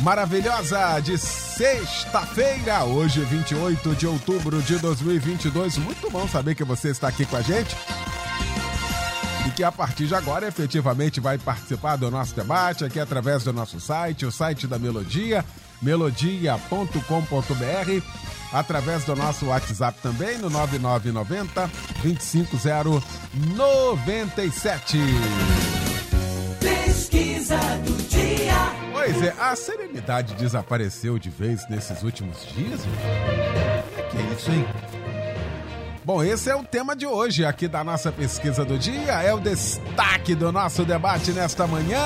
maravilhosa de sexta-feira, hoje 28 de outubro de 2022. Muito bom saber que você está aqui com a gente e que a partir de agora efetivamente vai participar do nosso debate aqui através do nosso site, o site da Melodia, melodia.com.br, através do nosso WhatsApp também no 9990 25097. Pesquisa do. Pois é, a serenidade desapareceu de vez nesses últimos dias? É que é isso, hein? Bom, esse é o tema de hoje aqui da nossa pesquisa do dia, é o destaque do nosso debate nesta manhã.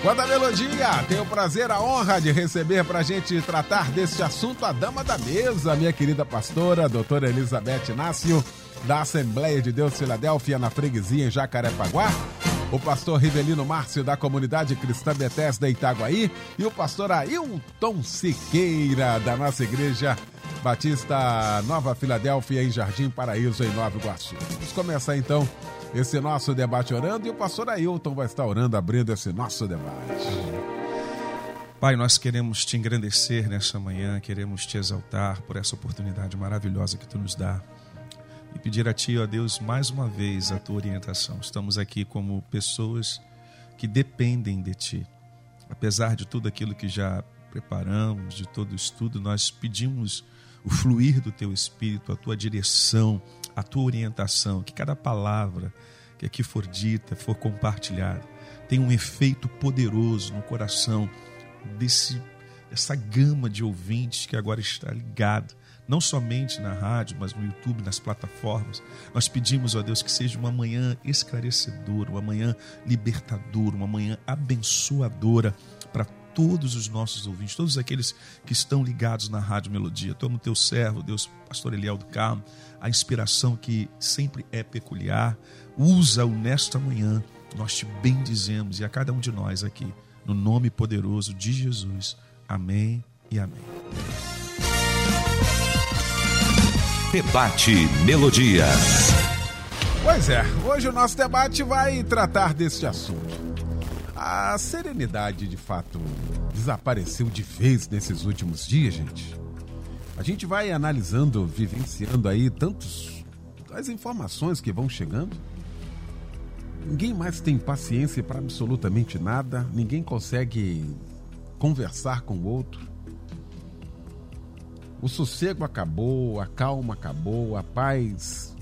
Quando a Melodia tem o prazer, a honra de receber para a gente tratar deste assunto a dama da mesa, minha querida pastora, doutora Elizabeth Inácio, da Assembleia de Deus Filadélfia, na freguesia em Jacarepaguá o pastor Rivelino Márcio da Comunidade Cristã Bethesda Itaguaí e o pastor Ailton Siqueira da nossa igreja Batista Nova Filadélfia em Jardim Paraíso em Nova Iguaçu. Vamos começar então esse nosso debate orando e o pastor Ailton vai estar orando abrindo esse nosso debate. Pai, nós queremos te engrandecer nessa manhã, queremos te exaltar por essa oportunidade maravilhosa que tu nos dá e pedir a Ti, ó Deus, mais uma vez a Tua orientação. Estamos aqui como pessoas que dependem de Ti. Apesar de tudo aquilo que já preparamos, de todo o estudo, nós pedimos o fluir do Teu Espírito, a Tua direção, a Tua orientação, que cada palavra que aqui for dita, for compartilhada, tenha um efeito poderoso no coração desse, dessa gama de ouvintes que agora está ligado não somente na rádio, mas no YouTube, nas plataformas. Nós pedimos, ó Deus, que seja uma manhã esclarecedora, uma manhã libertadora, uma manhã abençoadora para todos os nossos ouvintes, todos aqueles que estão ligados na Rádio Melodia. Toma teu servo, Deus, pastor Eliel do Carmo, a inspiração que sempre é peculiar, usa-o nesta manhã. Nós te bendizemos e a cada um de nós aqui, no nome poderoso de Jesus. Amém e amém. Debate Melodia. Pois é, hoje o nosso debate vai tratar deste assunto. A serenidade, de fato, desapareceu de vez nesses últimos dias, gente. A gente vai analisando, vivenciando aí tantos as informações que vão chegando. Ninguém mais tem paciência para absolutamente nada, ninguém consegue conversar com o outro. O sossego acabou, a calma acabou, a paz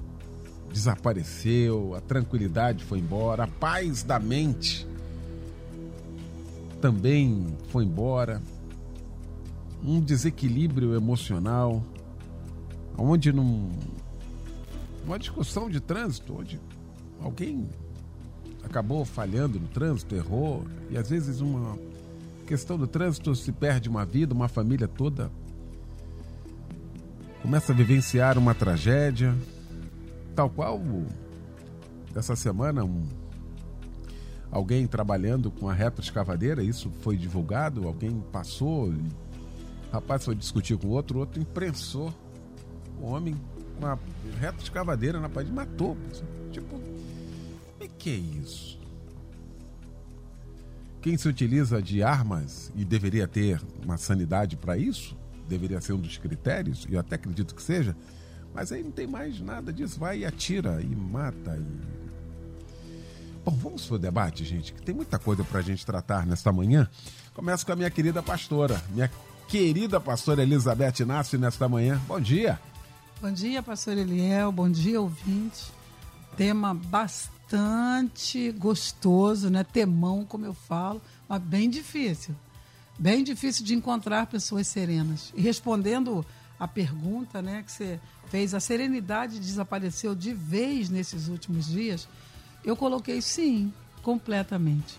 desapareceu, a tranquilidade foi embora, a paz da mente também foi embora. Um desequilíbrio emocional, onde num, uma discussão de trânsito, onde alguém acabou falhando no trânsito, errou, e às vezes uma questão do trânsito se perde uma vida, uma família toda começa a vivenciar uma tragédia, tal qual essa semana um, alguém trabalhando com a reta escavadeira, isso foi divulgado, alguém passou, rapaz foi discutir com outro, outro imprensou o homem com a reta escavadeira na parede, matou. Tipo, o que é isso? Quem se utiliza de armas e deveria ter uma sanidade para isso, deveria ser um dos critérios, e eu até acredito que seja, mas aí não tem mais nada disso. Vai e atira e mata. E... Bom, vamos para o debate, gente, que tem muita coisa para a gente tratar nesta manhã. Começo com a minha querida pastora, minha querida pastora Elizabeth Inácio, nesta manhã. Bom dia. Bom dia, pastor Eliel. Bom dia, ouvinte. Tema bastante gostoso, né? Temão, como eu falo, mas bem difícil bem difícil de encontrar pessoas serenas. E respondendo a pergunta né, que você fez, a serenidade desapareceu de vez nesses últimos dias? Eu coloquei sim, completamente.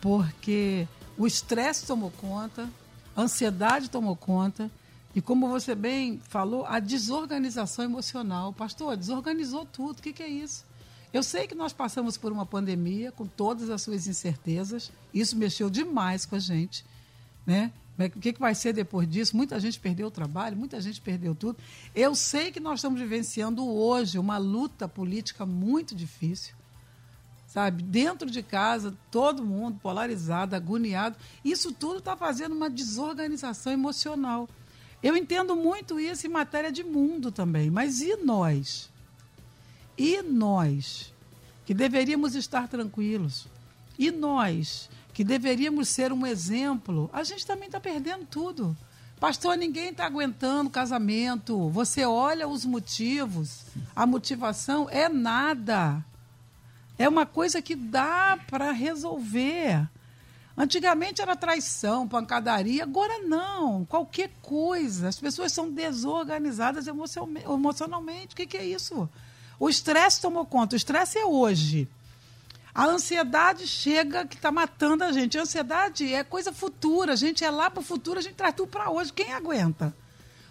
Porque O estresse tomou conta, a ansiedade tomou conta. E como você bem falou, a desorganização emocional. Pastor, desorganizou tudo. O que, que é isso? Eu sei que nós passamos por uma pandemia com todas as suas incertezas. Isso mexeu demais com a gente. Né? O que, que vai ser depois disso? Muita gente perdeu o trabalho, muita gente perdeu tudo. Eu sei que nós estamos vivenciando hoje uma luta política muito difícil. Sabe? Dentro de casa, todo mundo polarizado, agoniado. Isso tudo está fazendo uma desorganização emocional. Eu entendo muito isso em matéria de mundo também. Mas e nós? E nós, que deveríamos estar tranquilos? E nós, que deveríamos ser um exemplo? A gente também está perdendo tudo. Pastor, ninguém está aguentando casamento. Você olha os motivos, a motivação é nada. É uma coisa que dá para resolver. Antigamente era traição, pancadaria, agora não. Qualquer coisa. As pessoas são desorganizadas emocionalmente. O que, que é isso? O estresse tomou conta. O estresse é hoje. A ansiedade chega que está matando a gente. A ansiedade é coisa futura. A gente é lá para o futuro, a gente traz tudo para hoje. Quem aguenta?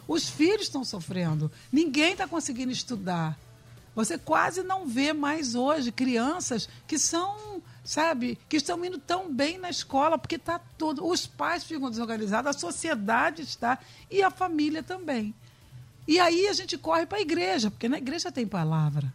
Os filhos estão sofrendo. Ninguém está conseguindo estudar. Você quase não vê mais hoje crianças que são, sabe, que estão indo tão bem na escola, porque está todo. Os pais ficam desorganizados, a sociedade está e a família também. E aí a gente corre para a igreja, porque na igreja tem palavra.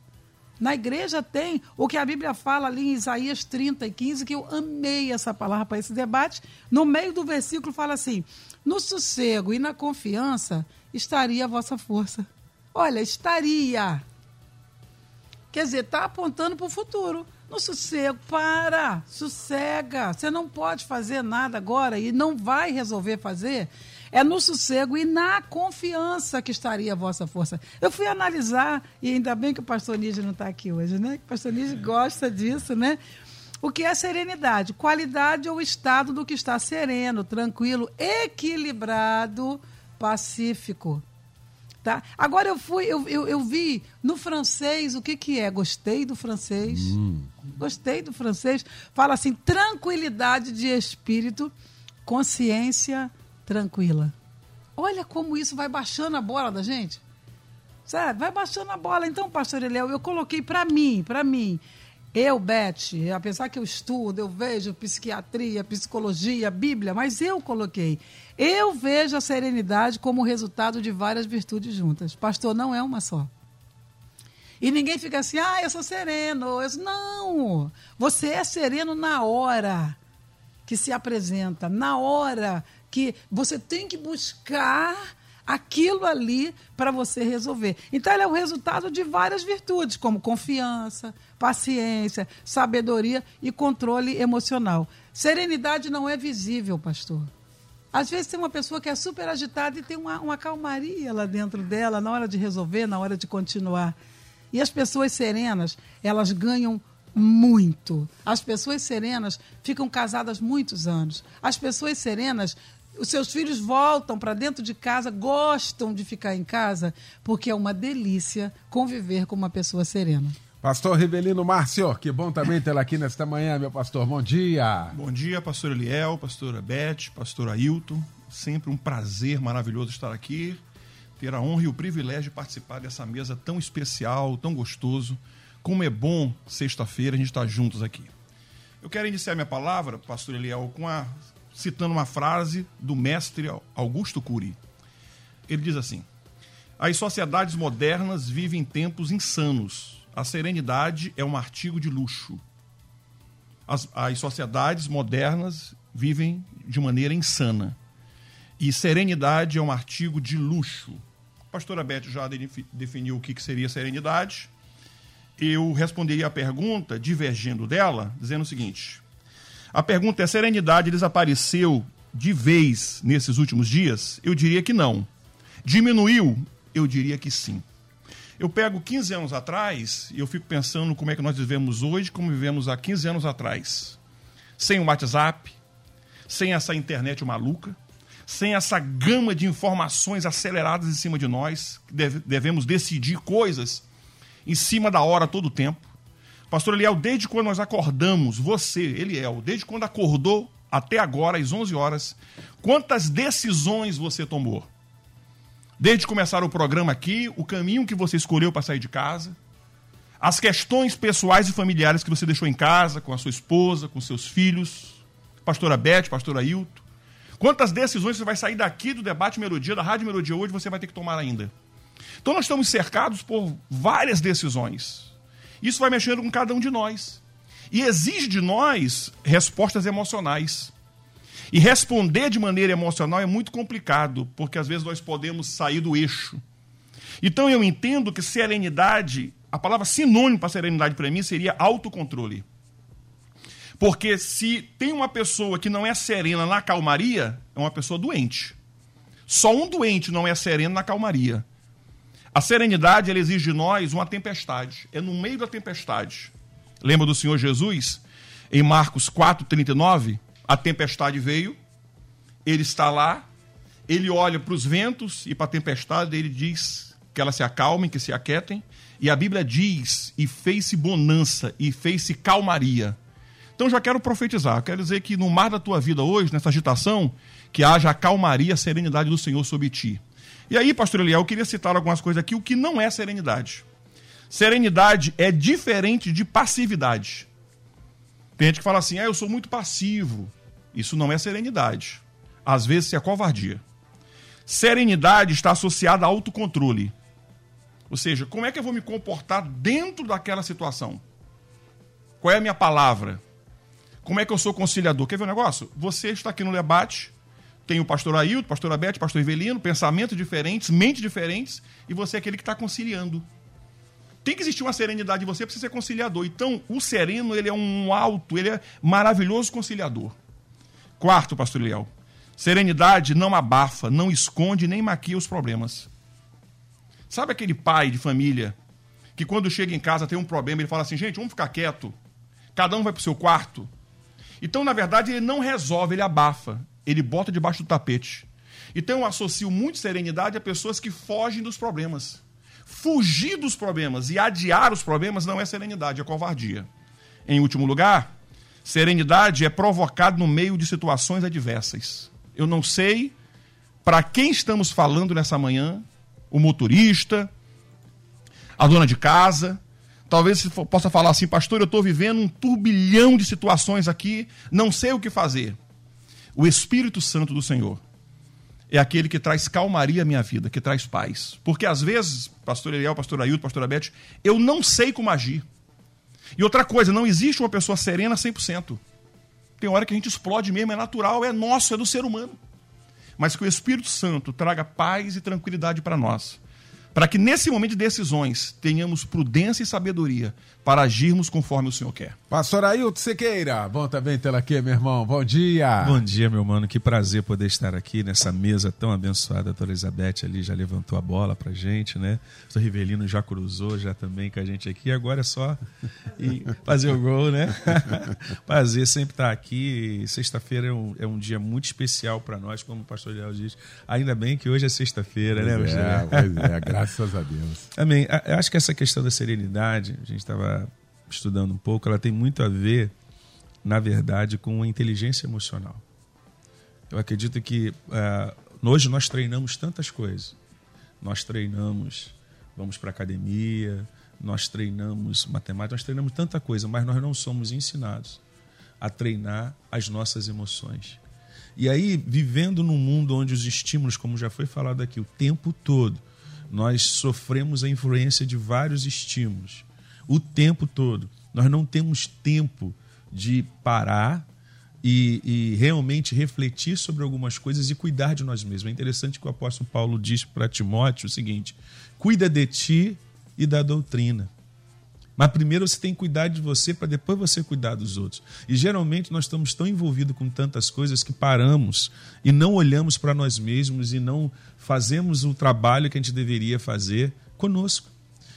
Na igreja tem o que a Bíblia fala ali em Isaías 30 e 15, que eu amei essa palavra para esse debate. No meio do versículo fala assim: No sossego e na confiança estaria a vossa força. Olha, estaria. Quer dizer, está apontando para o futuro. No sossego, para, sossega. Você não pode fazer nada agora e não vai resolver fazer é no sossego e na confiança que estaria a vossa força. Eu fui analisar, e ainda bem que o pastor Níger não está aqui hoje, né? O pastor Níger gosta disso, né? O que é serenidade? Qualidade ou estado do que está sereno, tranquilo, equilibrado, pacífico. Tá? Agora eu fui, eu, eu, eu, vi no francês o que, que é. Gostei do francês. Hum. Gostei do francês. Fala assim: tranquilidade de espírito, consciência tranquila. Olha como isso vai baixando a bola da gente. Sabe? Vai baixando a bola. Então, pastor Eliel, eu coloquei para mim, para mim. Eu, Beth, apesar que eu estudo, eu vejo psiquiatria, psicologia, Bíblia, mas eu coloquei. Eu vejo a serenidade como resultado de várias virtudes juntas. Pastor, não é uma só. E ninguém fica assim, ah, eu sou sereno. Eu... Não! Você é sereno na hora que se apresenta, na hora que você tem que buscar aquilo ali para você resolver. Então, ele é o resultado de várias virtudes, como confiança, paciência, sabedoria e controle emocional. Serenidade não é visível, pastor. Às vezes tem uma pessoa que é super agitada e tem uma, uma calmaria lá dentro dela na hora de resolver, na hora de continuar. E as pessoas serenas, elas ganham muito. As pessoas serenas ficam casadas muitos anos. As pessoas serenas os seus filhos voltam para dentro de casa, gostam de ficar em casa, porque é uma delícia conviver com uma pessoa serena. Pastor Rivelino Márcio, que bom também tê-la aqui nesta manhã, meu pastor. Bom dia. Bom dia, pastor Eliel, pastora Beth, pastor Ailton. Sempre um prazer maravilhoso estar aqui, ter a honra e o privilégio de participar dessa mesa tão especial, tão gostoso. Como é bom sexta-feira a gente estar juntos aqui. Eu quero iniciar minha palavra, pastor Eliel, com a citando uma frase do mestre Augusto Cury. Ele diz assim: As sociedades modernas vivem tempos insanos. A serenidade é um artigo de luxo. As, as sociedades modernas vivem de maneira insana. E serenidade é um artigo de luxo. A pastora Beth já definiu o que seria serenidade. Eu responderia a pergunta, divergindo dela, dizendo o seguinte: a pergunta é: a serenidade desapareceu de vez nesses últimos dias? Eu diria que não. Diminuiu? Eu diria que sim. Eu pego 15 anos atrás e eu fico pensando como é que nós vivemos hoje, como vivemos há 15 anos atrás. Sem o WhatsApp, sem essa internet maluca, sem essa gama de informações aceleradas em cima de nós, devemos decidir coisas em cima da hora todo o tempo. Pastor Eliel, desde quando nós acordamos, você, Eliel, desde quando acordou, até agora, às 11 horas, quantas decisões você tomou? Desde começar o programa aqui, o caminho que você escolheu para sair de casa, as questões pessoais e familiares que você deixou em casa, com a sua esposa, com seus filhos, pastora Beth, pastora Hilton. Quantas decisões você vai sair daqui do debate Melodia, da Rádio Melodia hoje, você vai ter que tomar ainda? Então nós estamos cercados por várias decisões. Isso vai mexendo com cada um de nós. E exige de nós respostas emocionais. E responder de maneira emocional é muito complicado, porque às vezes nós podemos sair do eixo. Então eu entendo que serenidade a palavra sinônimo para serenidade para mim seria autocontrole. Porque se tem uma pessoa que não é serena na calmaria, é uma pessoa doente. Só um doente não é sereno na calmaria. A serenidade ela exige de nós uma tempestade. É no meio da tempestade. Lembra do Senhor Jesus? Em Marcos 4,39, a tempestade veio, ele está lá, ele olha para os ventos e para a tempestade, ele diz que elas se acalmem, que se aquietem. E a Bíblia diz: e fez-se bonança, e fez-se calmaria. Então já quero profetizar, quero dizer que no mar da tua vida hoje, nessa agitação, que haja a calmaria, a serenidade do Senhor sobre ti. E aí, pastor Eliel, eu queria citar algumas coisas aqui, o que não é serenidade. Serenidade é diferente de passividade. Tem gente que fala assim, ah, eu sou muito passivo. Isso não é serenidade. Às vezes é covardia. Serenidade está associada a autocontrole. Ou seja, como é que eu vou me comportar dentro daquela situação? Qual é a minha palavra? Como é que eu sou conciliador? Quer ver um negócio? Você está aqui no debate, tem o pastor Ailton, pastor Abete, pastor Ivelino, pensamentos diferentes, mentes diferentes, e você é aquele que está conciliando. Tem que existir uma serenidade em você para ser conciliador. Então, o sereno, ele é um alto, ele é maravilhoso conciliador. Quarto, pastor Liel, serenidade não abafa, não esconde nem maquia os problemas. Sabe aquele pai de família que quando chega em casa tem um problema, ele fala assim, gente, vamos ficar quieto. Cada um vai para o seu quarto. Então, na verdade, ele não resolve, ele abafa. Ele bota debaixo do tapete. Então, eu associo muito serenidade a pessoas que fogem dos problemas. Fugir dos problemas e adiar os problemas não é serenidade, é covardia. Em último lugar, serenidade é provocado no meio de situações adversas. Eu não sei para quem estamos falando nessa manhã, o motorista, a dona de casa. Talvez você possa falar assim, pastor, eu estou vivendo um turbilhão de situações aqui, não sei o que fazer. O Espírito Santo do Senhor é aquele que traz calmaria à minha vida, que traz paz. Porque às vezes, pastor Eliel, pastor Ailton, pastor Abete, eu não sei como agir. E outra coisa, não existe uma pessoa serena 100%. Tem hora que a gente explode mesmo, é natural, é nosso, é do ser humano mas que o Espírito Santo traga paz e tranquilidade para nós. Para que nesse momento de decisões tenhamos prudência e sabedoria para agirmos conforme o Senhor quer. Pastor Ailton Sequeira, bom também tê-la aqui, meu irmão. Bom dia. Bom dia, meu mano. Que prazer poder estar aqui nessa mesa tão abençoada. A doutora Elizabeth ali já levantou a bola pra gente, né? O Rivelino já cruzou já também com a gente aqui. Agora é só fazer o gol, né? prazer sempre estar aqui. Sexta-feira é, um, é um dia muito especial para nós, como o pastor Léo diz. Ainda bem que hoje é sexta-feira, né, pois É, pois é, graças a Deus. Amém. Eu acho que essa questão da serenidade, a gente estava estudando um pouco, ela tem muito a ver, na verdade, com a inteligência emocional. Eu acredito que uh, hoje nós treinamos tantas coisas. Nós treinamos, vamos para academia, nós treinamos matemática, nós treinamos tanta coisa, mas nós não somos ensinados a treinar as nossas emoções. E aí, vivendo num mundo onde os estímulos, como já foi falado aqui, o tempo todo, nós sofremos a influência de vários estímulos o tempo todo. Nós não temos tempo de parar e, e, realmente refletir sobre algumas coisas e cuidar de nós mesmos. É interessante que o apóstolo Paulo diz para Timóteo o seguinte: cuida de ti e da doutrina. Mas primeiro você tem que cuidar de você para depois você cuidar dos outros. E geralmente nós estamos tão envolvidos com tantas coisas que paramos e não olhamos para nós mesmos e não fazemos o trabalho que a gente deveria fazer conosco.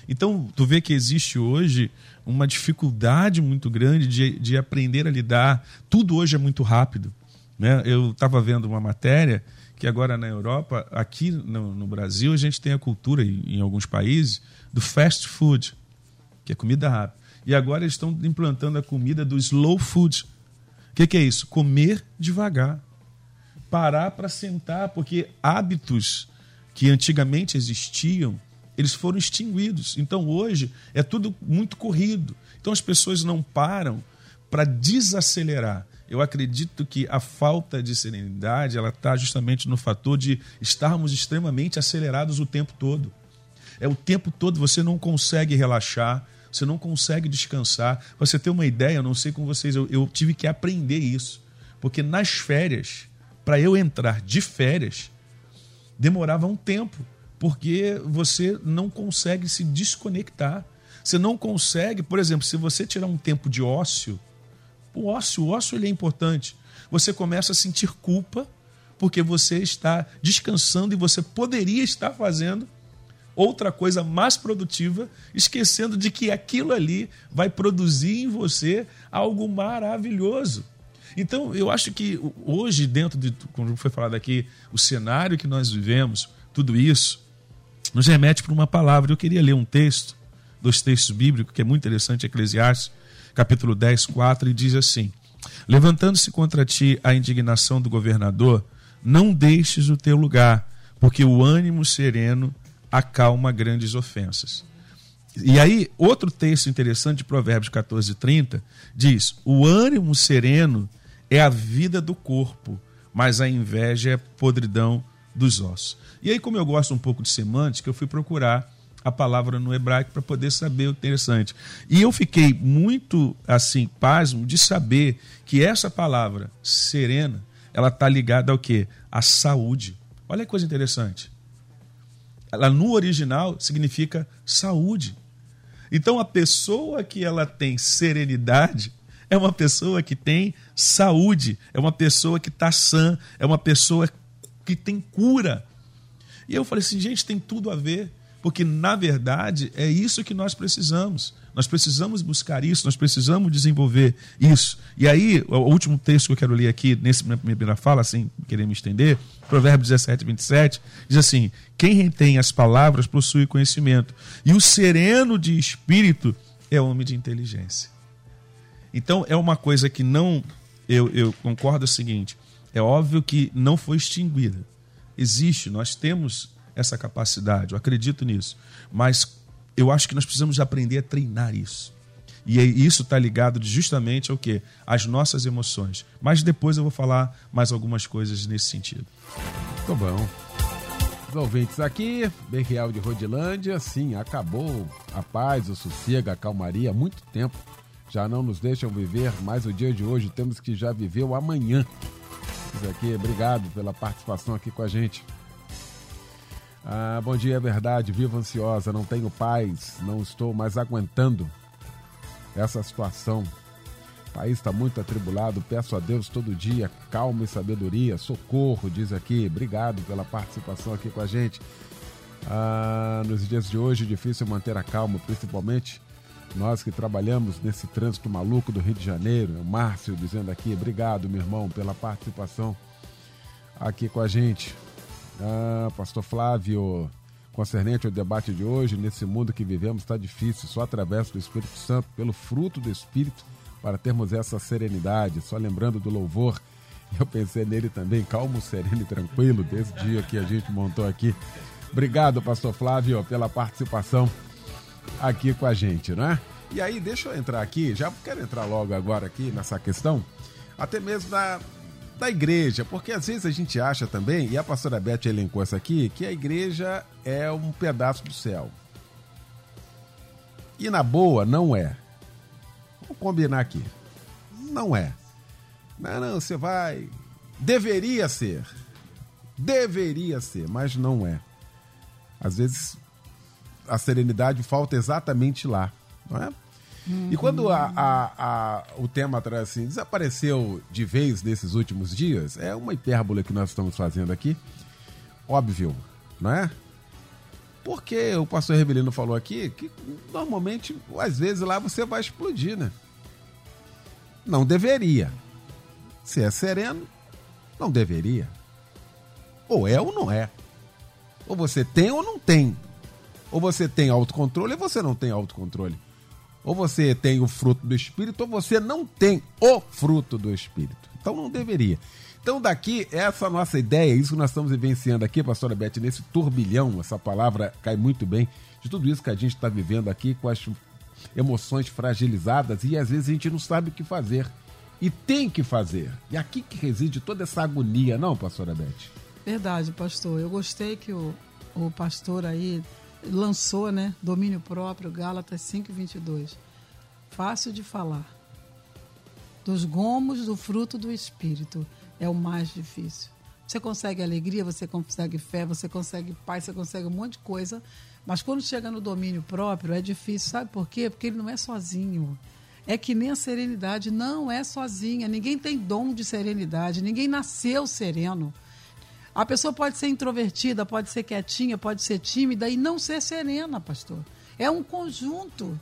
Então, tu vê que existe hoje uma dificuldade muito grande de, de aprender a lidar. Tudo hoje é muito rápido. Né? Eu estava vendo uma matéria que agora na Europa, aqui no, no, Brasil, a gente tem a cultura, em, em alguns países, do fast food, que é comida rápida. E agora eles estão implantando a comida do slow food. O que, que é isso? Comer devagar. Parar para sentar, porque hábitos que antigamente existiam, eles foram extinguidos. Então hoje é tudo muito corrido. Então as pessoas não param para desacelerar. Eu acredito que a falta de serenidade ela está justamente no fator de estarmos extremamente acelerados o tempo todo. É o tempo todo você não consegue relaxar, você não consegue descansar. Você ter uma ideia, eu não sei com vocês, eu, eu tive que aprender isso. Porque nas férias, para eu entrar de férias, demorava um tempo. Porque você não consegue se desconectar. Você não consegue, por exemplo, se você tirar um tempo de ócio, o ócio, o ócio ele é importante. Você começa a sentir culpa porque você está descansando e você poderia estar fazendo outra coisa mais produtiva, esquecendo de que aquilo ali vai produzir em você algo maravilhoso. Então, eu acho que hoje, dentro de, como foi falado aqui, o cenário que nós vivemos, tudo isso, nos remete para uma palavra. Eu queria ler um texto, dois textos bíblicos, que é muito interessante, Eclesiastes, capítulo 10, 4, e diz assim: Levantando-se contra ti a indignação do governador, não deixes o teu lugar, porque o ânimo sereno acalma grandes ofensas. E aí, outro texto interessante de Provérbios 14, 30 diz: O ânimo sereno é a vida do corpo, mas a inveja é a podridão dos ossos. E aí, como eu gosto um pouco de semântica, eu fui procurar a palavra no hebraico para poder saber o interessante. E eu fiquei muito assim, pasmo de saber que essa palavra serena, ela está ligada ao quê? À saúde. Olha que coisa interessante. Ela no original significa saúde. Então a pessoa que ela tem serenidade é uma pessoa que tem saúde, é uma pessoa que está sã, é uma pessoa que tem cura. E eu falei assim, gente, tem tudo a ver. Porque, na verdade, é isso que nós precisamos. Nós precisamos buscar isso, nós precisamos desenvolver isso. E aí, o último texto que eu quero ler aqui, nessa minha primeira fala, sem querer me estender, Provérbios 17, 27, diz assim: Quem retém as palavras possui conhecimento, e o sereno de espírito é homem de inteligência. Então, é uma coisa que não. Eu, eu concordo o seguinte: é óbvio que não foi extinguida. Existe, nós temos essa capacidade, eu acredito nisso. Mas eu acho que nós precisamos aprender a treinar isso. E isso está ligado justamente ao que? Às nossas emoções. Mas depois eu vou falar mais algumas coisas nesse sentido. Muito bom. Os ouvintes aqui, bem real de Rodilândia, sim, acabou a paz, o sossego, a calmaria há muito tempo. Já não nos deixam viver mais o dia de hoje, temos que já viver o amanhã. Isso aqui, obrigado pela participação aqui com a gente. Ah, bom dia, é verdade. Vivo ansiosa, não tenho paz, não estou mais aguentando essa situação. O país está muito atribulado. Peço a Deus todo dia calma e sabedoria, socorro, diz aqui. Obrigado pela participação aqui com a gente. Ah, nos dias de hoje, difícil manter a calma, principalmente nós que trabalhamos nesse trânsito maluco do Rio de Janeiro. O Márcio dizendo aqui, obrigado, meu irmão, pela participação aqui com a gente. Ah, Pastor Flávio, concernente ao debate de hoje, nesse mundo que vivemos está difícil, só através do Espírito Santo, pelo fruto do Espírito, para termos essa serenidade. Só lembrando do louvor, eu pensei nele também, calmo, sereno e tranquilo, desse dia que a gente montou aqui. Obrigado, Pastor Flávio, pela participação aqui com a gente, né? E aí, deixa eu entrar aqui, já quero entrar logo agora aqui nessa questão, até mesmo da da igreja, porque às vezes a gente acha também, e a pastora Beth elencou isso aqui, que a igreja é um pedaço do céu. E na boa, não é. Vamos combinar aqui. Não é. Não, não, você vai. Deveria ser. Deveria ser, mas não é. Às vezes a serenidade falta exatamente lá, não é? E quando a, a, a, o tema assim, desapareceu de vez nesses últimos dias, é uma hipérbole que nós estamos fazendo aqui. Óbvio, não é? Porque o pastor Rebelino falou aqui que normalmente, às vezes, lá você vai explodir, né? Não deveria. Se é sereno, não deveria. Ou é ou não é. Ou você tem ou não tem. Ou você tem autocontrole ou você não tem autocontrole. Ou você tem o fruto do Espírito, ou você não tem o fruto do Espírito. Então não deveria. Então, daqui, essa nossa ideia, isso que nós estamos vivenciando aqui, pastora Beth, nesse turbilhão, essa palavra cai muito bem, de tudo isso que a gente está vivendo aqui, com as emoções fragilizadas, e às vezes a gente não sabe o que fazer. E tem que fazer. E aqui que reside toda essa agonia, não, pastora Beth? Verdade, pastor. Eu gostei que o, o pastor aí lançou, né? Domínio próprio, Gálatas 5,22. Fácil de falar. Dos gomos do fruto do Espírito é o mais difícil. Você consegue alegria, você consegue fé, você consegue paz, você consegue um monte de coisa. Mas quando chega no domínio próprio, é difícil. Sabe por quê? Porque ele não é sozinho. É que nem a serenidade não é sozinha. Ninguém tem dom de serenidade. Ninguém nasceu sereno. A pessoa pode ser introvertida, pode ser quietinha, pode ser tímida e não ser serena, pastor. É um conjunto.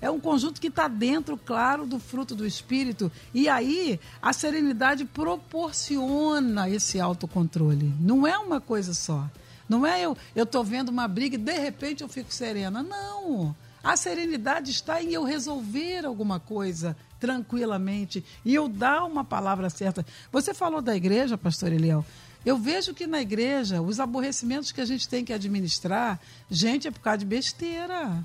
É um conjunto que está dentro, claro, do fruto do Espírito. E aí, a serenidade proporciona esse autocontrole. Não é uma coisa só. Não é eu eu estou vendo uma briga e de repente eu fico serena. Não. A serenidade está em eu resolver alguma coisa tranquilamente e eu dar uma palavra certa. Você falou da igreja, pastor Eliel. Eu vejo que na igreja, os aborrecimentos que a gente tem que administrar, gente, é por causa de besteira.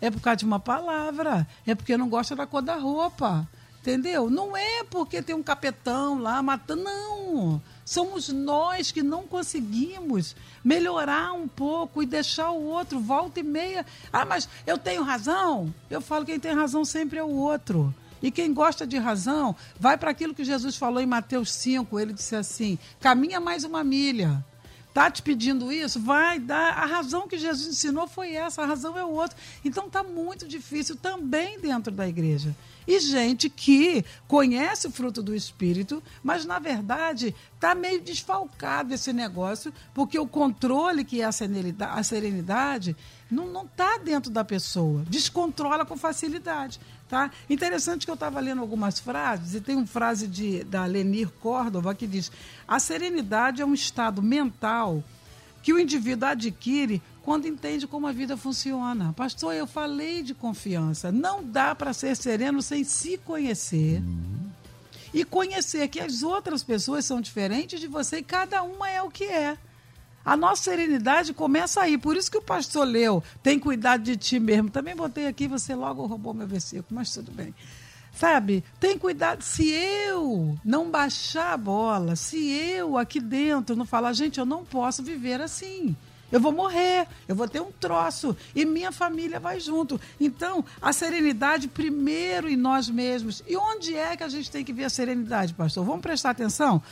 É por causa de uma palavra. É porque não gosta da cor da roupa. Entendeu? Não é porque tem um capetão lá matando. Não. Somos nós que não conseguimos melhorar um pouco e deixar o outro volta e meia. Ah, mas eu tenho razão? Eu falo que quem tem razão sempre é o outro. E quem gosta de razão, vai para aquilo que Jesus falou em Mateus 5. Ele disse assim: caminha mais uma milha. Está te pedindo isso? Vai dar. A razão que Jesus ensinou foi essa, a razão é o outro. Então está muito difícil também dentro da igreja. E gente que conhece o fruto do Espírito, mas na verdade está meio desfalcado esse negócio, porque o controle que é a serenidade, a serenidade não está dentro da pessoa. Descontrola com facilidade. Tá? Interessante que eu estava lendo algumas frases, e tem uma frase de, da Lenir Córdova que diz: a serenidade é um estado mental que o indivíduo adquire quando entende como a vida funciona. Pastor, eu falei de confiança. Não dá para ser sereno sem se conhecer. Uhum. E conhecer que as outras pessoas são diferentes de você e cada uma é o que é. A nossa serenidade começa aí. Por isso que o pastor leu, tem cuidado de ti mesmo. Também botei aqui, você logo roubou meu versículo, mas tudo bem. Sabe, tem cuidado. Se eu não baixar a bola, se eu aqui dentro não falar, gente, eu não posso viver assim. Eu vou morrer, eu vou ter um troço e minha família vai junto. Então, a serenidade primeiro em nós mesmos. E onde é que a gente tem que ver a serenidade, pastor? Vamos prestar atenção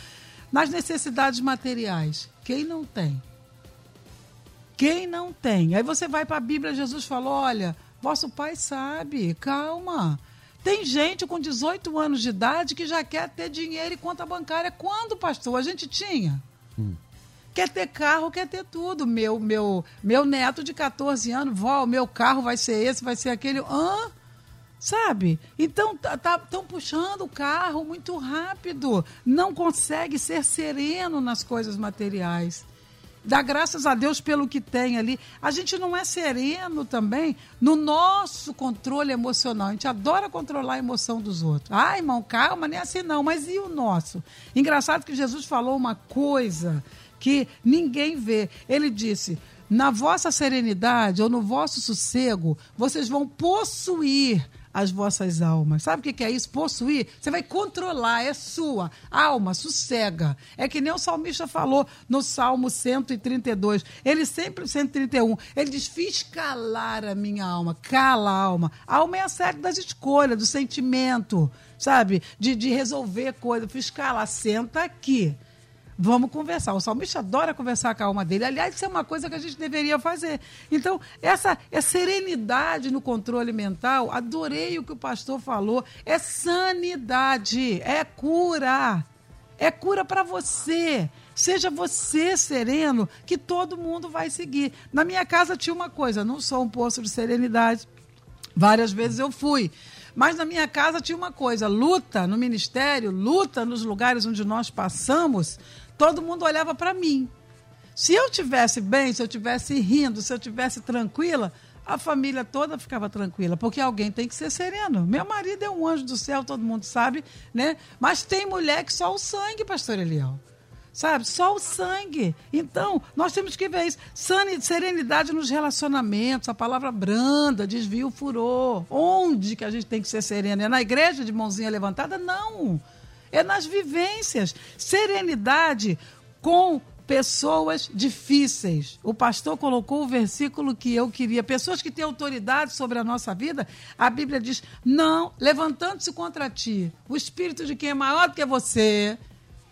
nas necessidades materiais. Quem não tem? Quem não tem? Aí você vai para a Bíblia, Jesus falou: olha, vosso pai sabe, calma. Tem gente com 18 anos de idade que já quer ter dinheiro e conta bancária. Quando, pastor? A gente tinha. Hum. Quer ter carro, quer ter tudo. Meu, meu, meu neto de 14 anos, vó, o meu carro vai ser esse, vai ser aquele. Hã? Sabe? Então, tá, tá puxando o carro muito rápido. Não consegue ser sereno nas coisas materiais. Dá graças a Deus pelo que tem ali. A gente não é sereno também no nosso controle emocional. A gente adora controlar a emoção dos outros. Ah, irmão, calma, nem é assim não. Mas e o nosso? Engraçado que Jesus falou uma coisa que ninguém vê. Ele disse: na vossa serenidade ou no vosso sossego, vocês vão possuir as vossas almas. Sabe o que é isso? Possuir. Você vai controlar, é sua. Alma, sossega. É que nem o salmista falou no Salmo 132. Ele sempre, 131, ele diz: Fiz calar a minha alma. Cala a alma. A alma é a sede das escolhas, do sentimento, sabe? De, de resolver coisas. Fiz calar. Senta aqui. Vamos conversar. O salmista adora conversar com a alma dele. Aliás, isso é uma coisa que a gente deveria fazer. Então, essa é serenidade no controle mental. Adorei o que o pastor falou. É sanidade, é cura. É cura para você. Seja você sereno, que todo mundo vai seguir. Na minha casa tinha uma coisa, não sou um poço de serenidade. Várias vezes eu fui. Mas na minha casa tinha uma coisa: luta no ministério, luta nos lugares onde nós passamos todo mundo olhava para mim. Se eu tivesse bem, se eu tivesse rindo, se eu tivesse tranquila, a família toda ficava tranquila, porque alguém tem que ser sereno. Meu marido é um anjo do céu, todo mundo sabe, né? Mas tem mulher que só o sangue, pastor Eliel. Sabe? Só o sangue. Então, nós temos que ver isso. Serenidade nos relacionamentos, a palavra branda, desvia o furor. Onde que a gente tem que ser sereno? É na igreja de mãozinha levantada? Não. É nas vivências. Serenidade com pessoas difíceis. O pastor colocou o versículo que eu queria. Pessoas que têm autoridade sobre a nossa vida. A Bíblia diz: não, levantando-se contra ti, o espírito de quem é maior do que você,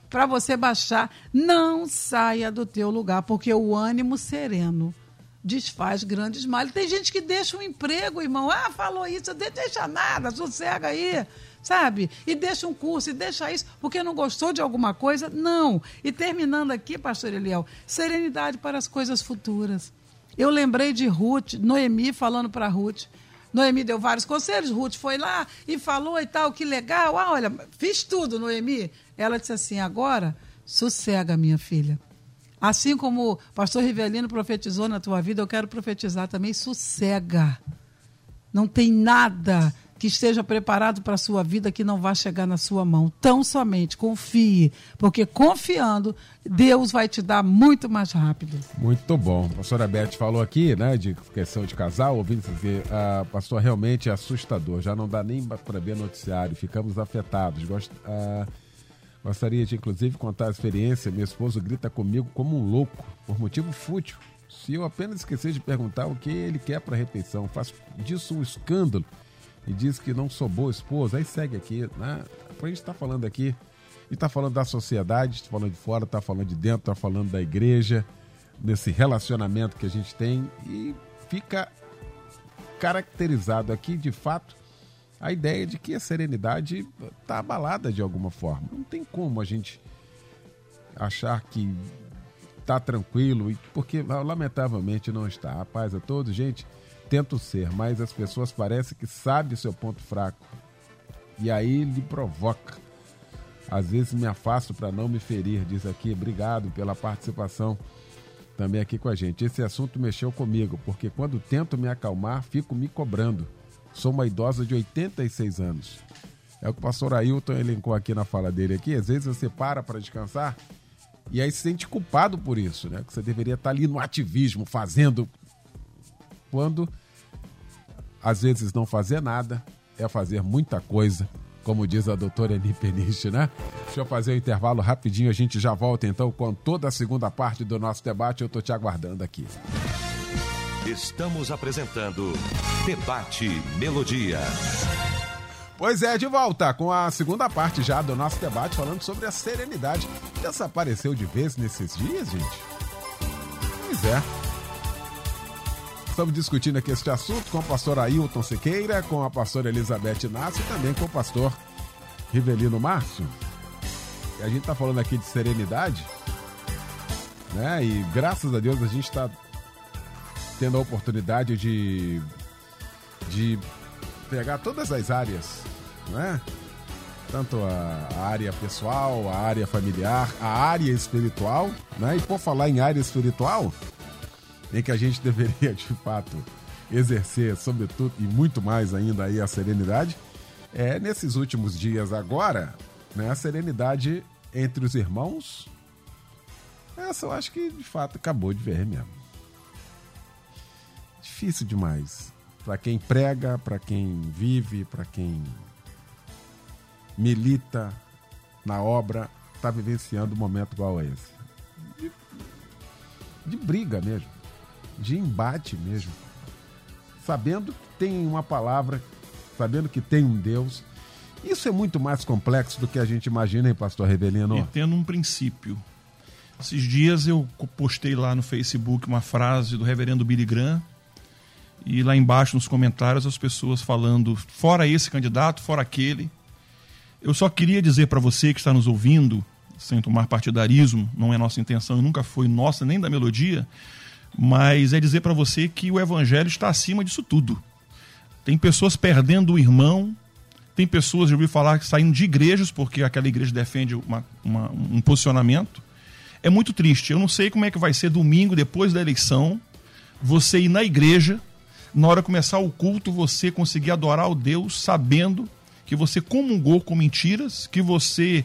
para você baixar, não saia do teu lugar, porque o ânimo sereno desfaz grandes males. Tem gente que deixa um emprego, irmão. Ah, falou isso, deixa nada, sossega aí sabe? E deixa um curso, e deixa isso, porque não gostou de alguma coisa? Não. E terminando aqui, pastor Eliel, serenidade para as coisas futuras. Eu lembrei de Ruth, Noemi falando para Ruth. Noemi deu vários conselhos, Ruth foi lá e falou e tal, que legal. Ah, olha, fiz tudo, Noemi. Ela disse assim: agora, sossega, minha filha. Assim como o pastor Rivelino profetizou na tua vida, eu quero profetizar também: sossega. Não tem nada que esteja preparado para a sua vida que não vai chegar na sua mão. Tão somente confie, porque confiando, Deus vai te dar muito mais rápido. Muito bom. A pastora Beth falou aqui, né, de questão de casal, ouvindo dizer, ah, pastor, realmente é assustador, já não dá nem para ver noticiário, ficamos afetados. Gost, ah, gostaria de, inclusive, contar a experiência. Meu esposo grita comigo como um louco, por motivo fútil. Se eu apenas esquecer de perguntar o que ele quer para a refeição, faço disso um escândalo e diz que não sou boa esposa, aí segue aqui, né? A gente está falando aqui, e está falando da sociedade, está falando de fora, está falando de dentro, está falando da igreja, desse relacionamento que a gente tem e fica caracterizado aqui, de fato, a ideia de que a serenidade está abalada de alguma forma. Não tem como a gente achar que está tranquilo, porque lamentavelmente não está. A paz a todos, gente tento ser, mas as pessoas parecem que sabem o seu ponto fraco. E aí lhe provoca. Às vezes me afasto para não me ferir, diz aqui. Obrigado pela participação também aqui com a gente. Esse assunto mexeu comigo, porque quando tento me acalmar, fico me cobrando. Sou uma idosa de 86 anos. É o que o pastor Ailton elencou aqui na fala dele aqui. Às vezes você para para descansar e aí se sente culpado por isso, né? Que você deveria estar ali no ativismo, fazendo quando às vezes não fazer nada é fazer muita coisa, como diz a doutora Eni Peniche, né? Deixa eu fazer um intervalo rapidinho, a gente já volta então com toda a segunda parte do nosso debate, eu tô te aguardando aqui. Estamos apresentando Debate Melodia. Pois é, de volta com a segunda parte já do nosso debate, falando sobre a serenidade. Desapareceu de vez nesses dias, gente? Pois é. Estamos discutindo aqui este assunto com o pastor Ailton Sequeira, com a pastora Elizabeth Nassi e também com o pastor Rivelino Márcio. E a gente está falando aqui de serenidade, né? E graças a Deus a gente está tendo a oportunidade de, de pegar todas as áreas, né? Tanto a, área pessoal, a área familiar, a área espiritual, né? E por falar em área espiritual, em que a gente deveria, de fato, exercer, sobretudo, e muito mais ainda aí a serenidade, é nesses últimos dias agora, né, a serenidade entre os irmãos, essa eu acho que de fato acabou de ver mesmo. Difícil demais. Para quem prega, para quem vive, para quem milita na obra, está vivenciando um momento igual a esse. De, de briga mesmo de embate mesmo. Sabendo que tem uma palavra, sabendo que tem um Deus. Isso é muito mais complexo do que a gente imagina, hein, pastor Revelino? E tendo um princípio. Esses dias eu postei lá no Facebook uma frase do reverendo Billy Graham, e lá embaixo nos comentários as pessoas falando, fora esse candidato, fora aquele. Eu só queria dizer para você que está nos ouvindo, sem tomar partidarismo, não é nossa intenção, nunca foi nossa, nem da melodia, mas é dizer para você que o evangelho está acima disso tudo. Tem pessoas perdendo o irmão, tem pessoas, já ouvi falar, saindo de igrejas porque aquela igreja defende uma, uma, um posicionamento. É muito triste. Eu não sei como é que vai ser domingo, depois da eleição, você ir na igreja, na hora de começar o culto, você conseguir adorar o Deus sabendo que você comungou com mentiras, que você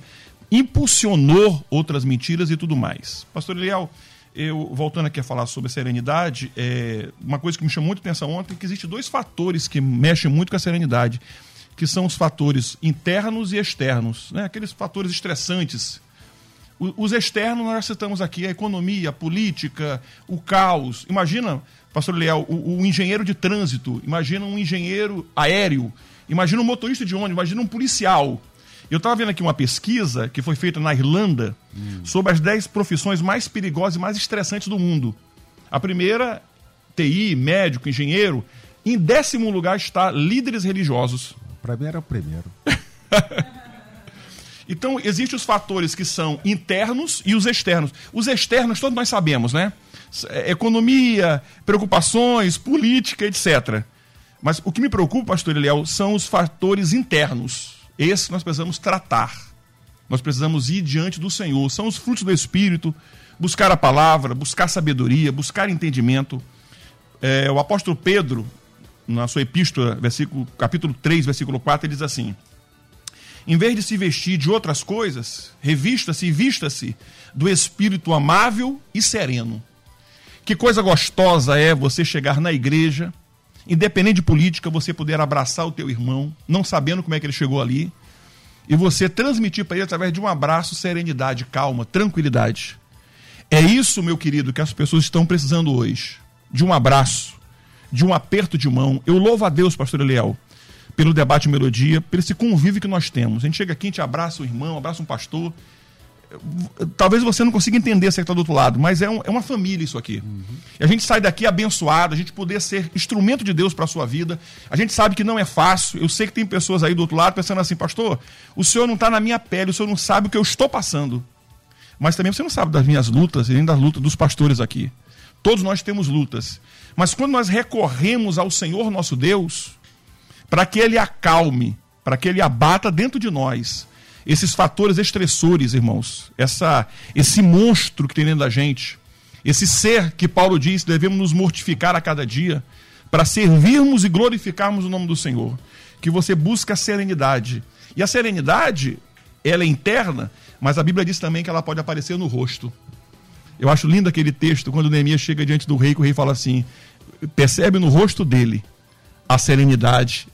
impulsionou outras mentiras e tudo mais. Pastor Eliel, eu voltando aqui a falar sobre a serenidade, é, uma coisa que me chamou muito atenção ontem é que existem dois fatores que mexem muito com a serenidade, que são os fatores internos e externos, né? aqueles fatores estressantes. Os externos nós citamos aqui a economia, a política, o caos. Imagina, pastor Eliel, o, o engenheiro de trânsito, imagina um engenheiro aéreo, imagina um motorista de ônibus, imagina um policial eu estava vendo aqui uma pesquisa que foi feita na Irlanda hum. sobre as 10 profissões mais perigosas e mais estressantes do mundo. A primeira, TI, médico, engenheiro. Em décimo lugar está líderes religiosos. Para mim era o primeiro. então, existem os fatores que são internos e os externos. Os externos, todos nós sabemos, né? É, economia, preocupações, política, etc. Mas o que me preocupa, pastor Eliel, são os fatores internos esse nós precisamos tratar. Nós precisamos ir diante do Senhor. São os frutos do Espírito, buscar a palavra, buscar sabedoria, buscar entendimento. É, o apóstolo Pedro, na sua epístola, versículo, capítulo 3, versículo 4, ele diz assim: Em vez de se vestir de outras coisas, revista-se e vista-se do espírito amável e sereno. Que coisa gostosa é você chegar na igreja independente de política, você poder abraçar o teu irmão, não sabendo como é que ele chegou ali, e você transmitir para ele através de um abraço serenidade, calma, tranquilidade. É isso, meu querido, que as pessoas estão precisando hoje. De um abraço, de um aperto de mão. Eu louvo a Deus, pastor Eliel, pelo debate melodia, pelo esse convívio que nós temos. A gente chega aqui, a gente abraça um irmão, abraça um pastor, talvez você não consiga entender você que está do outro lado, mas é, um, é, uma família isso aqui. Uhum. E a gente sai daqui abençoado, a gente poder ser instrumento de Deus para a sua vida. A gente sabe que não é fácil. Eu sei que tem pessoas aí do outro lado pensando assim, pastor, o senhor não está na minha pele, o senhor não sabe o que eu estou passando. Mas também você não sabe das minhas lutas e nem das lutas dos pastores aqui. Todos nós temos lutas. Mas quando nós recorremos ao Senhor nosso Deus, para que Ele acalme, para que Ele abata dentro de nós esses fatores estressores, irmãos, essa, esse monstro que tem dentro da gente, esse ser que Paulo diz devemos nos mortificar a cada dia para servirmos e glorificarmos o nome do Senhor. Que você busca a serenidade. E a serenidade, ela é interna, mas a Bíblia diz também que ela pode aparecer no rosto. Eu acho lindo aquele texto quando Neemias chega diante do rei, que o rei fala assim: percebe no rosto dele a serenidade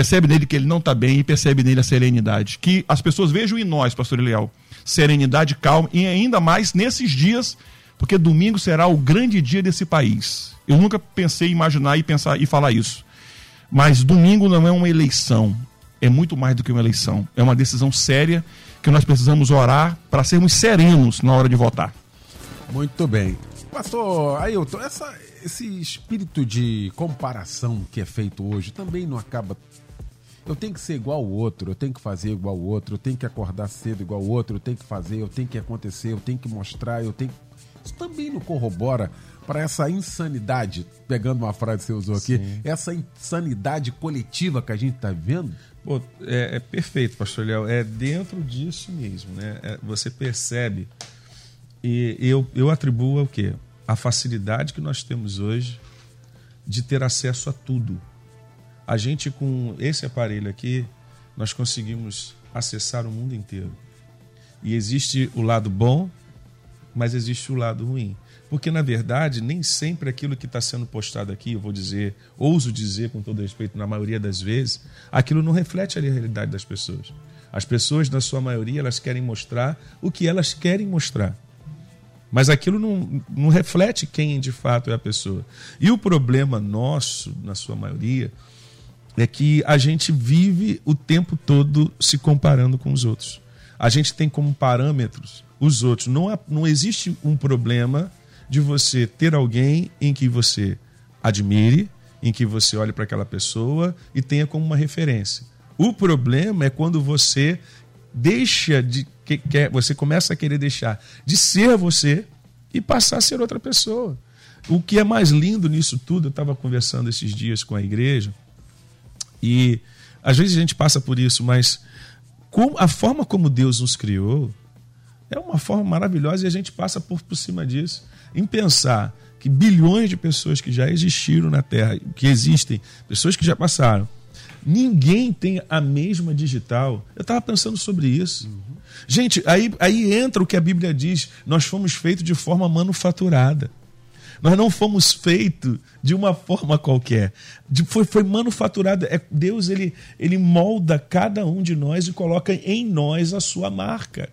Percebe nele que ele não está bem e percebe nele a serenidade. Que as pessoas vejam em nós, pastor Eliel, serenidade, calma, e ainda mais nesses dias, porque domingo será o grande dia desse país. Eu nunca pensei imaginar e pensar e falar isso. Mas domingo não é uma eleição, é muito mais do que uma eleição. É uma decisão séria que nós precisamos orar para sermos serenos na hora de votar. Muito bem. Pastor Ailton, essa, esse espírito de comparação que é feito hoje também não acaba eu tenho que ser igual ao outro, eu tenho que fazer igual ao outro, eu tenho que acordar cedo igual ao outro, eu tenho que fazer, eu tenho que acontecer, eu tenho que mostrar, eu tenho. Isso também não corrobora para essa insanidade, pegando uma frase que você usou aqui, Sim. essa insanidade coletiva que a gente está vivendo? Pô, é, é, perfeito, pastor Léo. É dentro disso mesmo, né? É, você percebe. E eu, eu atribuo ao quê? A facilidade que nós temos hoje de ter acesso a tudo. A gente, com esse aparelho aqui, nós conseguimos acessar o mundo inteiro. E existe o lado bom, mas existe o lado ruim. Porque, na verdade, nem sempre aquilo que está sendo postado aqui, eu vou dizer, ouso dizer com todo respeito, na maioria das vezes, aquilo não reflete a realidade das pessoas. As pessoas, na sua maioria, elas querem mostrar o que elas querem mostrar. Mas aquilo não, não reflete quem de fato é a pessoa. E o problema nosso, na sua maioria, é que a gente vive o tempo todo se comparando com os outros. A gente tem como parâmetros os outros. Não, não existe um problema de você ter alguém em que você admire, em que você olhe para aquela pessoa e tenha como uma referência. O problema é quando você deixa de que quer, você começa a querer deixar de ser você e passar a ser outra pessoa. O que é mais lindo nisso tudo, eu estava conversando esses dias com a igreja, e às vezes a gente passa por isso, mas a forma como Deus nos criou É uma forma maravilhosa e a gente passa por, por cima disso. Em pensar que bilhões de pessoas que já existiram na Terra, que existem, pessoas que já passaram, ninguém tem a mesma digital. Eu estava pensando sobre isso. Uhum. Gente, aí, aí entra o que a Bíblia diz: nós fomos feitos de forma manufaturada. Nós não fomos feitos de uma forma qualquer. Foi, foi manufaturado. É, Deus ele, ele molda cada um de nós e coloca em nós a sua marca.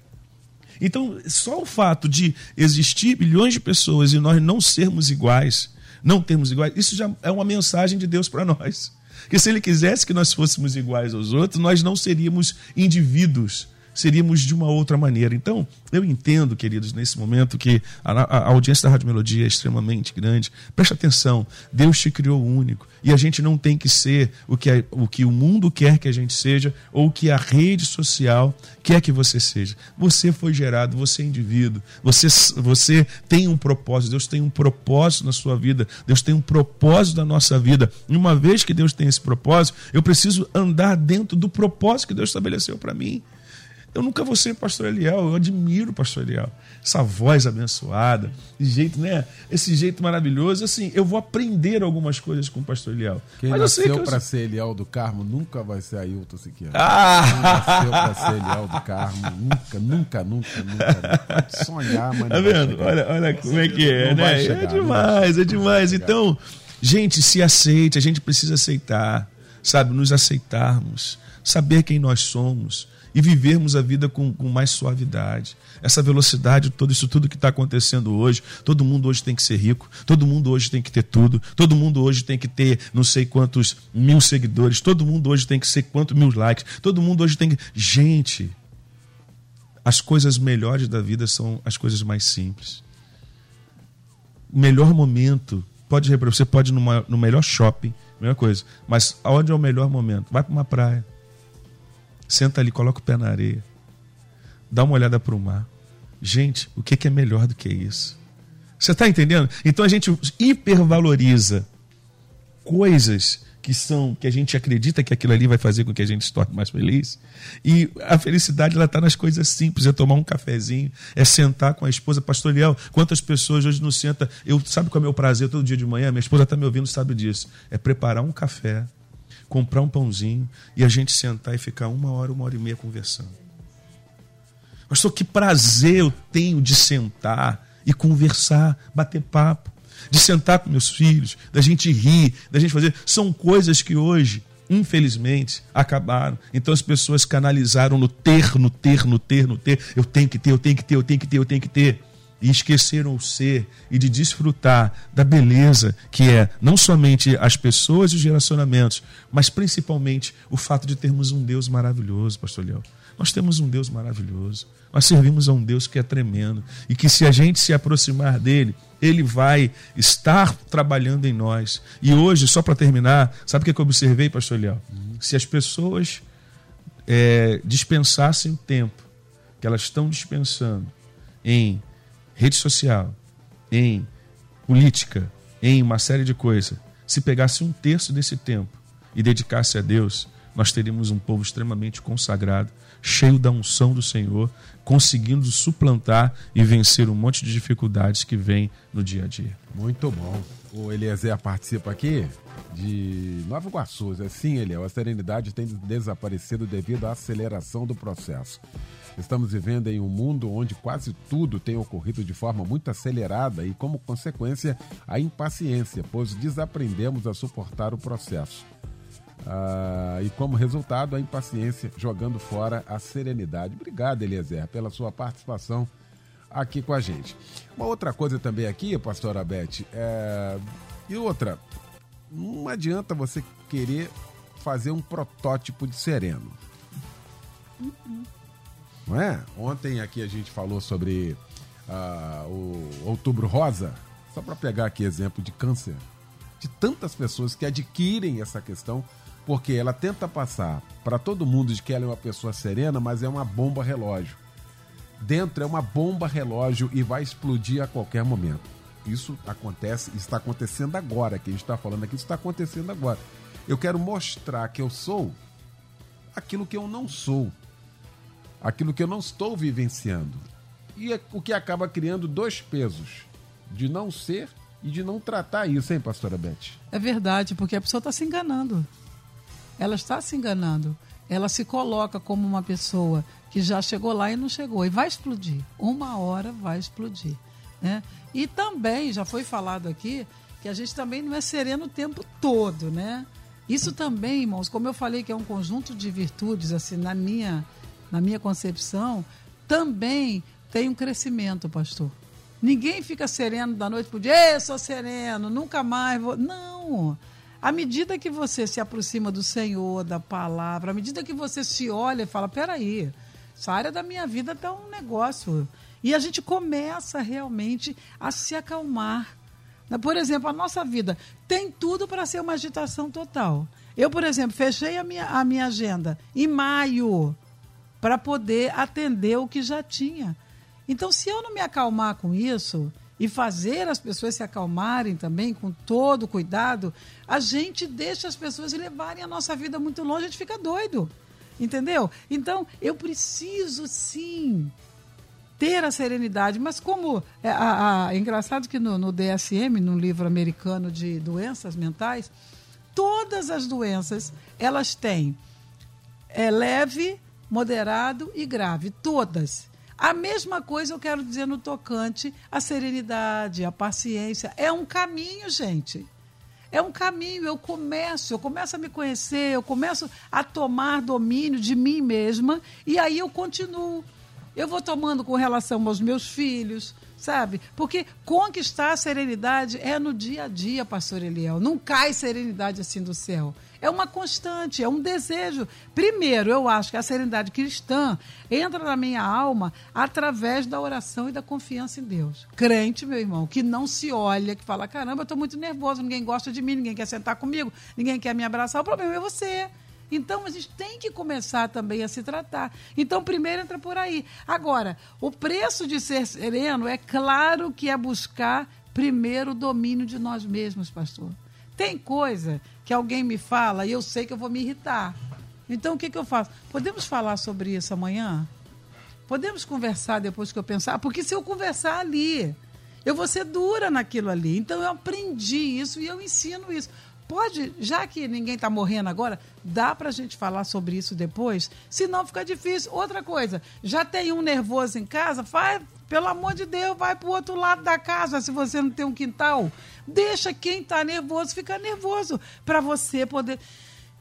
Então, só o fato de existir bilhões de pessoas e nós não sermos iguais, não termos iguais, isso já é uma mensagem de Deus para nós. Que se Ele quisesse que nós fôssemos iguais aos outros, nós não seríamos indivíduos seríamos de uma outra maneira. Então, eu entendo, queridos, nesse momento que a, a, audiência da Rádio Melodia é extremamente grande. Preste atenção, Deus te criou único. E a gente não tem que ser o que, o que o mundo quer que a gente seja ou o que a rede social quer que você seja. Você foi gerado, você é indivíduo, você, você tem um propósito, Deus tem um propósito na sua vida, Deus tem um propósito na nossa vida. E uma vez que Deus tem esse propósito, eu preciso andar dentro do propósito que Deus estabeleceu para mim. Eu nunca vou ser pastor Eliel, eu admiro o pastor Eliel. Essa voz abençoada, esse jeito, né? Esse jeito maravilhoso. Assim, eu vou aprender algumas coisas com o pastor Eliel. Quem Mas nasceu eu... para ser Eliel do Carmo nunca vai ser Ailton Siqueira. Ah! Quem nasceu para ser Eliel do Carmo nunca, nunca, nunca, nunca. Pode sonhar, mas Tá vendo? Olha, olha como é que é, Não vai né? chegar, é não demais, é demais. Então, gente, se aceite, a gente precisa aceitar, sabe? Nos aceitarmos, saber quem nós somos e vivermos a vida com, com mais suavidade. Essa velocidade, todo isso tudo que está acontecendo hoje, todo mundo hoje tem que ser rico, todo mundo hoje tem que ter tudo, todo mundo hoje tem que ter não sei quantos mil seguidores, todo mundo hoje tem que ser quantos mil likes, todo mundo hoje tem que. Gente, as coisas melhores da vida são as coisas mais simples. O melhor momento, pode você pode ir no melhor shopping, melhor coisa, mas aonde é o melhor momento? Vai para uma praia Senta ali, coloca o pé na areia. Dá uma olhada para o mar. Gente, o que é melhor do que isso? Você está entendendo? Então a gente hipervaloriza coisas que são que a gente acredita que aquilo ali vai fazer com que a gente se torne mais feliz. E a felicidade ela está nas coisas simples, é tomar um cafezinho, é sentar com a esposa. Pastor Liel, quantas pessoas hoje não sentam? Eu sabe qual é o meu prazer todo dia de manhã? Minha esposa está me ouvindo, sabe disso. É preparar um café, comprar um pãozinho e a gente sentar e ficar uma hora, uma hora e meia conversando. Pastor, que prazer eu tenho de sentar e conversar, bater papo, de sentar com meus filhos, da gente rir, da gente fazer. São coisas que hoje, infelizmente, acabaram. Então as pessoas canalizaram no ter, no ter, no ter, no ter. Eu tenho que ter, eu tenho que ter, eu tenho que ter, eu tenho que ter e esqueceram o ser e de desfrutar da beleza que é não somente as pessoas e os relacionamentos, mas principalmente o fato de termos um Deus maravilhoso, pastor Leão. Nós temos um Deus maravilhoso. Nós servimos a um Deus que é tremendo e que se a gente se aproximar dele, ele vai estar trabalhando em nós. E hoje, só para terminar, sabe o que eu observei, pastor Leão? Se as pessoas é, dispensassem o tempo que elas estão dispensando em rede social, em política, em uma série de coisas, se pegasse um terço desse tempo e dedicasse a Deus, nós teríamos um povo extremamente consagrado, cheio da unção do Senhor, conseguindo suplantar e vencer um monte de dificuldades que vem no dia a dia. Muito bom. O Eliezer participa aqui de Nova Iguaçu. Sim, Eliel, a serenidade tem desaparecido devido à aceleração do processo. Estamos vivendo em um mundo onde quase tudo tem ocorrido de forma muito acelerada e, como consequência, a impaciência, pois desaprendemos a suportar o processo. Ah, e como resultado, a impaciência jogando fora a serenidade. Obrigado, Eliezer, pela sua participação aqui com a gente. Uma outra coisa também aqui, pastora Beth, é... e outra, não adianta você querer fazer um protótipo de sereno. Não é? Ontem aqui a gente falou sobre ah, o Outubro Rosa, só para pegar aqui exemplo de câncer, de tantas pessoas que adquirem essa questão porque ela tenta passar para todo mundo de que ela é uma pessoa serena, mas é uma bomba relógio. Dentro é uma bomba relógio e vai explodir a qualquer momento. Isso acontece, está acontecendo agora, que a gente está falando aqui, isso está acontecendo agora. Eu quero mostrar que eu sou aquilo que eu não sou, aquilo que eu não estou vivenciando. E é o que acaba criando dois pesos: de não ser e de não tratar isso, hein, pastora Beth? É verdade, porque a pessoa está se enganando. Ela está se enganando. Ela se coloca como uma pessoa que já chegou lá e não chegou. E vai explodir. Uma hora vai explodir. Né? E também, já foi falado aqui, que a gente também não é sereno o tempo todo, né? Isso também, irmãos, como eu falei que é um conjunto de virtudes, assim, na minha, na minha concepção, também tem um crescimento, pastor. Ninguém fica sereno da noite para o dia, eu sou sereno, nunca mais vou. Não. À medida que você se aproxima do Senhor, da palavra, à medida que você se olha e fala, peraí, essa área da minha vida está um negócio. E a gente começa realmente a se acalmar. Por exemplo, a nossa vida tem tudo para ser uma agitação total. Eu, por exemplo, fechei a minha, a minha agenda em maio para poder atender o que já tinha. Então, se eu não me acalmar com isso e fazer as pessoas se acalmarem também, com todo cuidado, a gente deixa as pessoas levarem a nossa vida muito longe, a gente fica doido. Entendeu? Então, eu preciso sim ter a serenidade, mas como é, a, a, é engraçado que no, no DSM, no livro americano de doenças mentais, todas as doenças elas têm é leve, moderado e grave, todas. A mesma coisa eu quero dizer no tocante à serenidade, à paciência. É um caminho, gente. É um caminho. Eu começo, eu começo a me conhecer, eu começo a tomar domínio de mim mesma e aí eu continuo. Eu vou tomando com relação aos meus filhos, sabe? Porque conquistar a serenidade é no dia a dia, pastor Eliel. Não cai serenidade assim do céu. É uma constante, é um desejo. Primeiro, eu acho que a serenidade cristã entra na minha alma através da oração e da confiança em Deus. Crente, meu irmão, que não se olha, que fala: caramba, eu estou muito nervoso, ninguém gosta de mim, ninguém quer sentar comigo, ninguém quer me abraçar. O problema é você. Então a gente tem que começar também a se tratar. Então, primeiro entra por aí. Agora, o preço de ser sereno é claro que é buscar primeiro o domínio de nós mesmos, pastor. Tem coisa que alguém me fala e eu sei que eu vou me irritar. Então o que, que eu faço? Podemos falar sobre isso amanhã? Podemos conversar depois que eu pensar? Porque se eu conversar ali, eu vou ser dura naquilo ali. Então eu aprendi isso e eu ensino isso. Pode, já que ninguém está morrendo agora, dá para a gente falar sobre isso depois? Senão fica difícil. Outra coisa, já tem um nervoso em casa? Faz, pelo amor de Deus, vai para o outro lado da casa se você não tem um quintal. Deixa quem está nervoso ficar nervoso para você poder.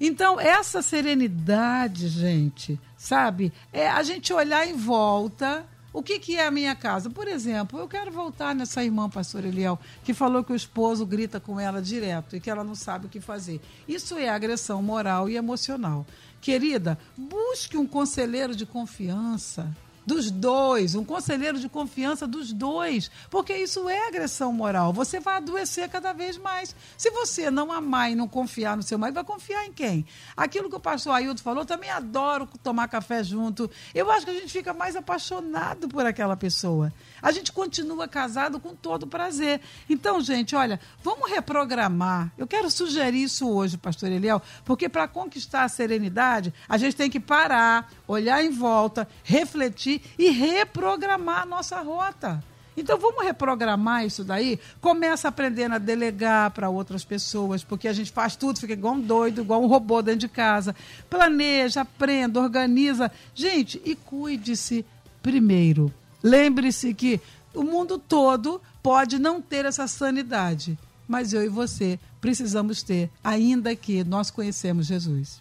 Então, essa serenidade, gente, sabe? É a gente olhar em volta. O que, que é a minha casa? Por exemplo, eu quero voltar nessa irmã, pastor Eliel, que falou que o esposo grita com ela direto e que ela não sabe o que fazer. Isso é agressão moral e emocional. Querida, busque um conselheiro de confiança dos dois, um conselheiro de confiança dos dois, porque isso é agressão moral. Você vai adoecer cada vez mais. Se você não amar e não confiar no seu marido, vai confiar em quem? Aquilo que o pastor Ailton falou, também adoro tomar café junto. Eu acho que a gente fica mais apaixonado por aquela pessoa. A gente continua casado com todo prazer. Então, gente, olha, vamos reprogramar. Eu quero sugerir isso hoje, pastor Eliel, porque para conquistar a serenidade, a gente tem que parar, olhar em volta, refletir e reprogramar a nossa rota. Então vamos reprogramar isso daí? Começa aprendendo a delegar para outras pessoas, porque a gente faz tudo, fica igual um doido, igual um robô dentro de casa. Planeja, aprenda, organiza. Gente, e cuide-se primeiro. Lembre-se que o mundo todo pode não ter essa sanidade, mas eu e você precisamos ter, ainda que nós conhecemos Jesus.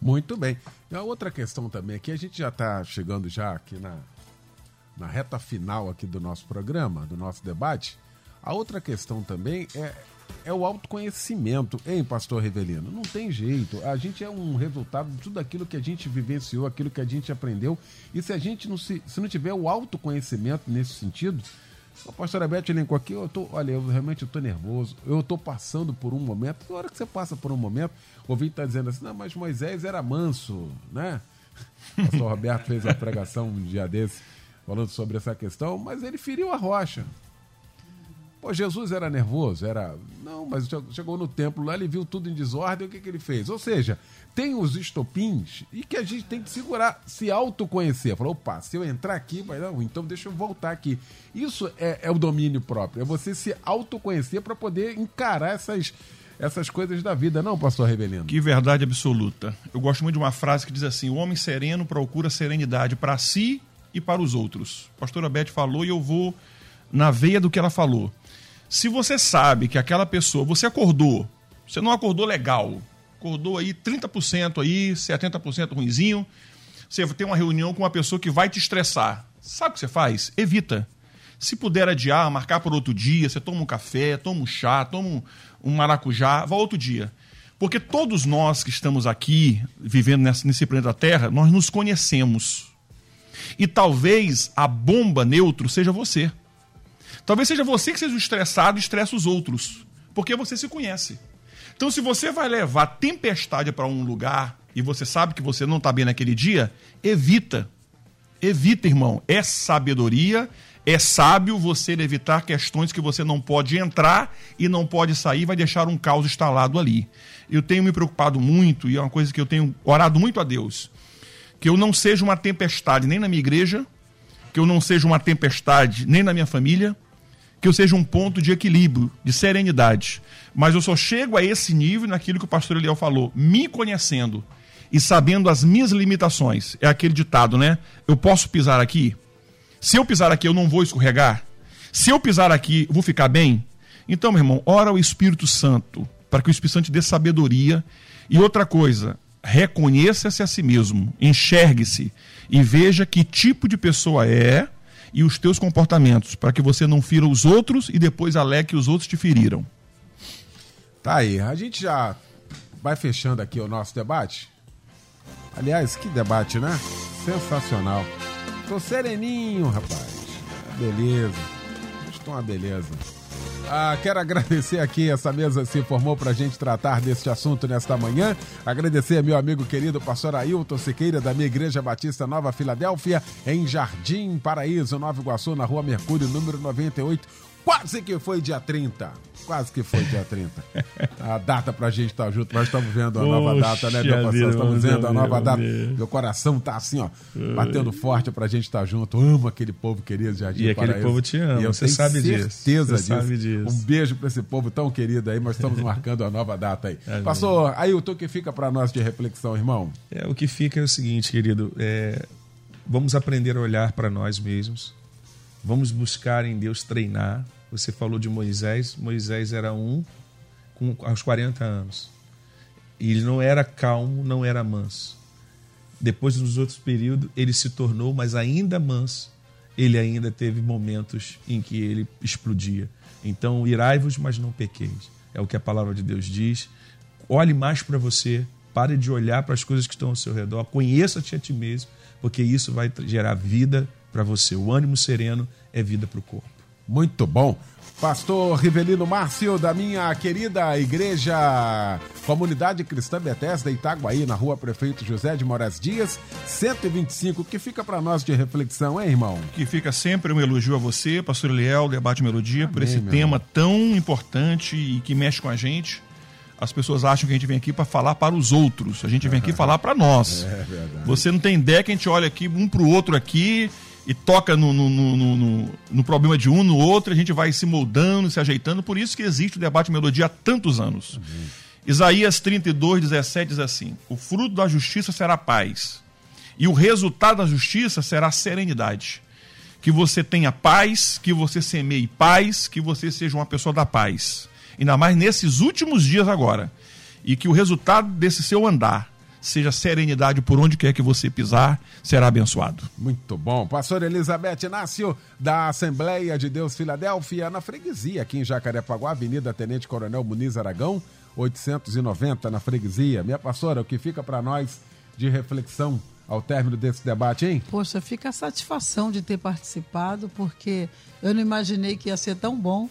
Muito bem. E a outra questão também aqui, a gente já está chegando já aqui na, na reta final aqui do nosso programa, do nosso debate. A outra questão também é, é o autoconhecimento, hein, pastor Rivelino? Não tem jeito. A gente é um resultado de tudo aquilo que a gente vivenciou, aquilo que a gente aprendeu. E se a gente não se, se não tiver o autoconhecimento nesse sentido, a pastora Beth elencou aqui, eu tô, olha, eu realmente estou nervoso, eu estou passando por um momento. Na hora que você passa por um momento, o ouvinte está dizendo assim, não, mas Moisés era manso, né? O pastor Roberto fez a pregação um dia desse falando sobre essa questão, mas ele feriu a rocha. Pô, Jesus era nervoso, era. Não, mas chegou no templo lá, ele viu tudo em desordem, o que, que ele fez? Ou seja, tem os estopins e que a gente tem que segurar, se autoconhecer. Falou, opa, se eu entrar aqui, vai dar ruim, então deixa eu voltar aqui. Isso é, é o domínio próprio, é você se autoconhecer para poder encarar essas, essas coisas da vida, não, pastor Rebelino? Que verdade absoluta. Eu gosto muito de uma frase que diz assim: o homem sereno procura serenidade para si e para os outros. A pastora Beth falou e eu vou na veia do que ela falou. Se você sabe que aquela pessoa, você acordou, você não acordou legal, acordou aí 30% aí, 70% ruinzinho, você tem uma reunião com uma pessoa que vai te estressar. Sabe o que você faz? Evita. Se puder adiar, marcar por outro dia, você toma um café, toma um chá, toma um, um maracujá, vá outro dia. Porque todos nós que estamos aqui, vivendo nesse, nesse planeta Terra, nós nos conhecemos. E talvez a bomba neutro seja você. Talvez seja você que seja o estressado e estressa os outros, porque você se conhece. Então, se você vai levar tempestade para um lugar e você sabe que você não está bem naquele dia, evita. Evita, irmão. É sabedoria, é sábio você evitar questões que você não pode entrar e não pode sair, vai deixar um caos instalado ali. Eu tenho me preocupado muito, e é uma coisa que eu tenho orado muito a Deus, que eu não seja uma tempestade nem na minha igreja, que eu não seja uma tempestade nem na minha família, que eu seja um ponto de equilíbrio, de serenidade. Mas eu só chego a esse nível naquilo que o pastor Eliel falou, me conhecendo e sabendo as minhas limitações. É aquele ditado, né? Eu posso pisar aqui? Se eu pisar aqui, eu não vou escorregar? Se eu pisar aqui, eu vou ficar bem? Então, meu irmão, ora o Espírito Santo, para que o Espírito Santo dê sabedoria. E outra coisa, reconheça-se a si mesmo, enxergue-se e veja que tipo de pessoa é e os teus comportamentos, para que você não fira os outros e depois alegue que os outros te feriram. Tá aí, a gente já vai fechando aqui o nosso debate. Aliás, que debate, né? Sensacional. Tô sereninho, rapaz. Beleza. Estou uma beleza. Ah, quero agradecer aqui, essa mesa se formou para a gente tratar deste assunto nesta manhã. Agradecer meu amigo querido pastor Ailton Siqueira, da minha Igreja Batista Nova Filadélfia, em Jardim Paraíso, Nova Iguaçu, na rua Mercúrio, número 98. Quase que foi dia 30. Quase que foi dia 30. A data pra gente estar tá junto. Nós estamos vendo a nova data, né, meu pastor? Estamos vendo a nova data. Meu coração tá assim, ó, batendo forte pra gente estar tá junto. amo aquele povo querido de Jardim E aquele povo te ama, e eu você sabe disso. certeza Você disso. sabe disso. Um beijo pra esse povo tão querido aí. Nós estamos marcando a nova data aí. Pastor Ailton, o que fica pra nós de reflexão, irmão? É, o que fica é o seguinte, querido, é, vamos aprender a olhar para nós mesmos, vamos buscar em Deus treinar. Você falou de Moisés, Moisés era um com, aos 40 anos. E ele não era calmo, não era manso. Depois, nos outros períodos, ele se tornou, mas ainda manso, ele ainda teve momentos em que ele explodia. Então, irai-vos, mas não pequeis. É o que a palavra de Deus diz. Olhe mais para você, pare de olhar para as coisas que estão ao seu redor, conheça-te a ti mesmo, porque isso vai gerar vida para você. O ânimo sereno é vida para o corpo. Muito bom. Pastor Rivelino Márcio, da minha querida igreja Comunidade Cristã Bethesda Itaguaí, na rua Prefeito José de Moraes Dias, 125, que fica para nós de reflexão, hein, irmão? Que fica sempre um elogio a você, pastor Eliel, Debate Melodia, por Amém, esse meu tema tão importante e que mexe com a gente. As pessoas acham que a gente vem aqui para falar para os outros. A gente vem aqui falar para nós. É verdade. Você não tem ideia que a gente olha aqui um para o outro aqui e toca no, no, no, no- no problema de um, no outro, a gente vai se moldando, se ajeitando. Por isso que existe o debate melodia há tantos anos. Isaías 32, 17 diz assim: O fruto da justiça será paz, e o resultado da justiça será serenidade. Que você tenha paz, que você semeie paz, que você seja uma pessoa da paz. Ainda mais nesses últimos dias agora. E que o resultado desse seu andar seja serenidade por onde quer que você pisar, será abençoado. Muito bom. Pastor Elizabeth Inácio, da Assembleia de Deus Filadélfia, na freguesia, aqui em Jacarepaguá, Avenida Tenente Coronel Muniz Aragão, 890, na freguesia. Minha pastora, o que fica para nós de reflexão ao término desse debate, hein? Poxa, fica a satisfação de ter participado, porque eu não imaginei que ia ser tão bom,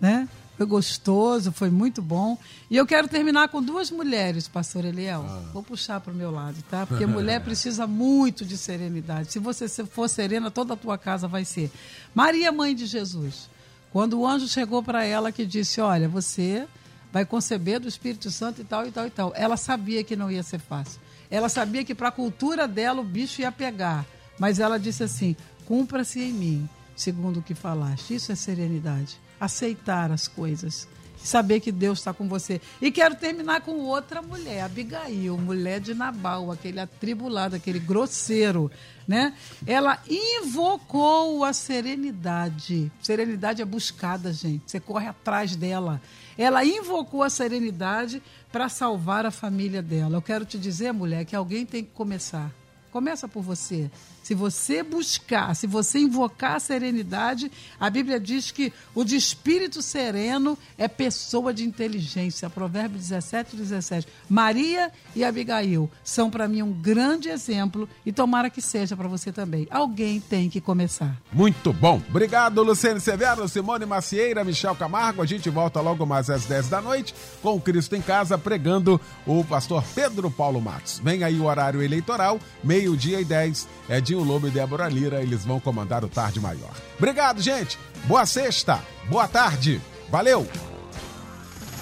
né? Foi gostoso, foi muito bom. E eu quero terminar com duas mulheres, pastor Eliel. Vou puxar para o meu lado, tá? Porque mulher precisa muito de serenidade. Se você for serena, toda a tua casa vai ser. Maria, mãe de Jesus. Quando o anjo chegou para ela que disse: Olha, você vai conceber do Espírito Santo e tal, e tal, e tal. Ela sabia que não ia ser fácil. Ela sabia que para a cultura dela o bicho ia pegar. Mas ela disse assim: cumpra-se em mim, segundo o que falaste. Isso é serenidade. Aceitar as coisas saber que Deus está com você. E quero terminar com outra mulher, Abigail, mulher de Nabal, aquele atribulado, aquele grosseiro, né? Ela invocou a serenidade. Serenidade é buscada, gente. Você corre atrás dela. Ela invocou a serenidade para salvar a família dela. Eu quero te dizer, mulher, que alguém tem que começar. Começa por você. Se você buscar, se você invocar a serenidade, a Bíblia diz que o de espírito sereno é pessoa de inteligência. Provérbio 17, 17. Maria e Abigail são para mim um grande exemplo e tomara que seja para você também. Alguém tem que começar. Muito bom. Obrigado, Luciane Severo, Simone Macieira, Michel Camargo. A gente volta logo mais às 10 da noite com Cristo em Casa pregando o pastor Pedro Paulo Matos. Vem aí o horário eleitoral, meio-dia e 10. É de Edinho Lobo e Débora Lira, eles vão comandar o Tarde Maior. Obrigado, gente. Boa sexta. Boa tarde. Valeu.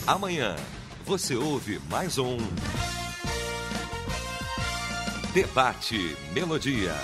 Amanhã você ouve mais um Debate Melodia.